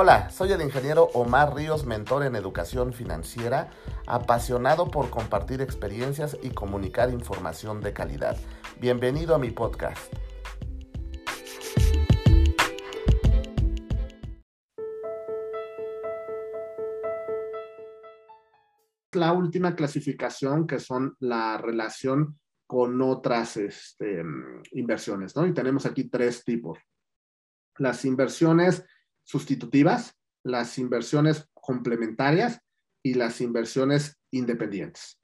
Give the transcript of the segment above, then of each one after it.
Hola, soy el ingeniero Omar Ríos, mentor en educación financiera, apasionado por compartir experiencias y comunicar información de calidad. Bienvenido a mi podcast. La última clasificación que son la relación con otras este, inversiones, ¿no? Y tenemos aquí tres tipos. Las inversiones sustitutivas, las inversiones complementarias y las inversiones independientes.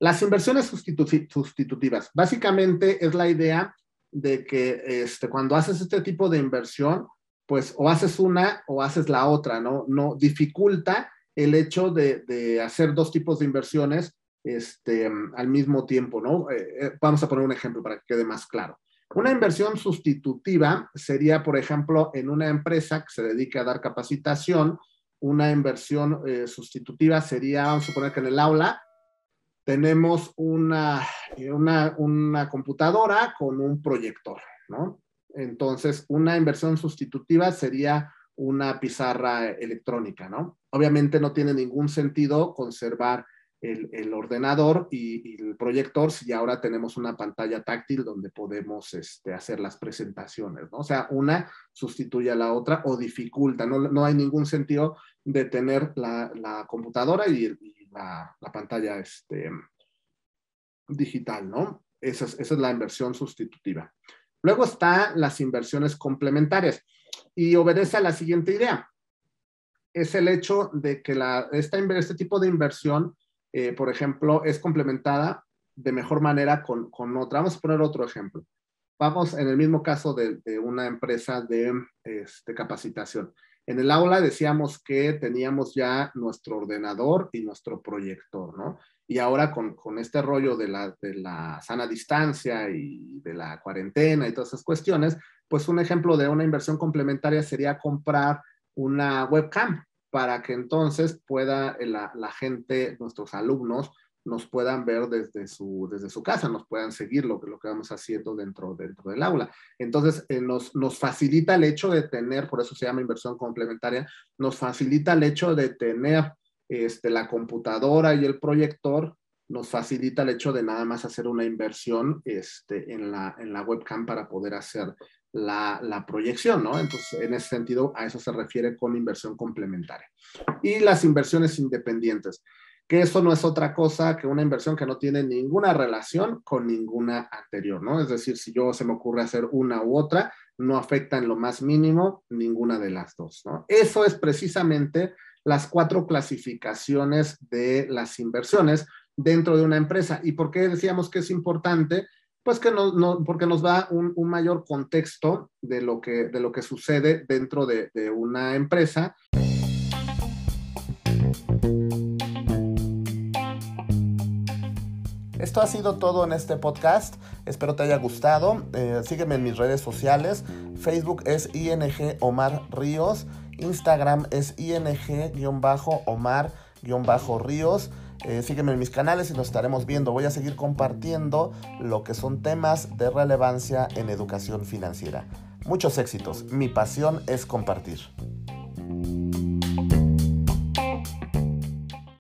Las inversiones sustitutivas, básicamente es la idea de que este, cuando haces este tipo de inversión, pues o haces una o haces la otra, ¿no? No dificulta el hecho de, hacer dos tipos de inversiones este, al mismo tiempo, ¿no? Eh, eh, vamos a poner un ejemplo para que quede más claro. Una inversión sustitutiva sería, por ejemplo, en una empresa que se dedique a dar capacitación, una inversión eh, sustitutiva sería, vamos a suponer que en el aula tenemos una, una, una computadora con un proyector, ¿no? Entonces, una inversión sustitutiva sería una pizarra electrónica, ¿no? Obviamente no tiene ningún sentido conservar el, ordenador y, el proyector si ahora tenemos una pantalla táctil donde podemos este, hacer las presentaciones, ¿no? O sea, una sustituye a la otra o dificulta, no, no hay ningún sentido de tener la, computadora y, la, la, pantalla este, digital, ¿no? Esa es, esa es la inversión sustitutiva. Luego están las inversiones complementarias y obedece a la siguiente idea. Es el hecho de que la, esta, este tipo de inversión eh, por ejemplo, es complementada de mejor manera con, con, otra. Vamos a poner otro ejemplo. Vamos en el mismo caso de, una empresa de este, capacitación. En el aula decíamos que teníamos ya nuestro ordenador y nuestro proyector, ¿no? Y ahora con, con este rollo de la, de la sana distancia y de la cuarentena y todas esas cuestiones, pues un ejemplo de una inversión complementaria sería comprar una webcam, para que entonces pueda la, la, gente, nuestros alumnos, nos puedan ver desde su, desde su casa, nos puedan seguir lo, lo que vamos haciendo dentro, dentro del aula. Entonces, eh, nos, nos facilita el hecho de tener, por eso se llama inversión complementaria, nos facilita el hecho de tener este, la computadora y el proyector, nos facilita el hecho de nada más hacer una inversión este, en, la, en la webcam para poder hacer la, proyección, ¿no? Entonces, en ese sentido, a eso se refiere con inversión complementaria. Y las inversiones independientes, que eso no es otra cosa que una inversión que no tiene ninguna relación con ninguna anterior, ¿no? Es decir, si yo se me ocurre hacer una u otra, no afecta en lo más mínimo ninguna de las dos, ¿no? Eso es precisamente las cuatro clasificaciones de las inversiones dentro de una empresa. ¿Y por qué decíamos que es importante? Pues que no, porque nos da un, mayor contexto de lo que, de lo que sucede dentro de, de una empresa. Esto ha sido todo en este podcast. Espero te haya gustado. Eh, sígueme en mis redes sociales. Facebook es ING Omar Ríos. Instagram es ING-Omar-Ríos. Eh, sígueme en mis canales y nos estaremos viendo. Voy a seguir compartiendo lo que son temas de relevancia en educación financiera. Muchos éxitos. Mi pasión es compartir.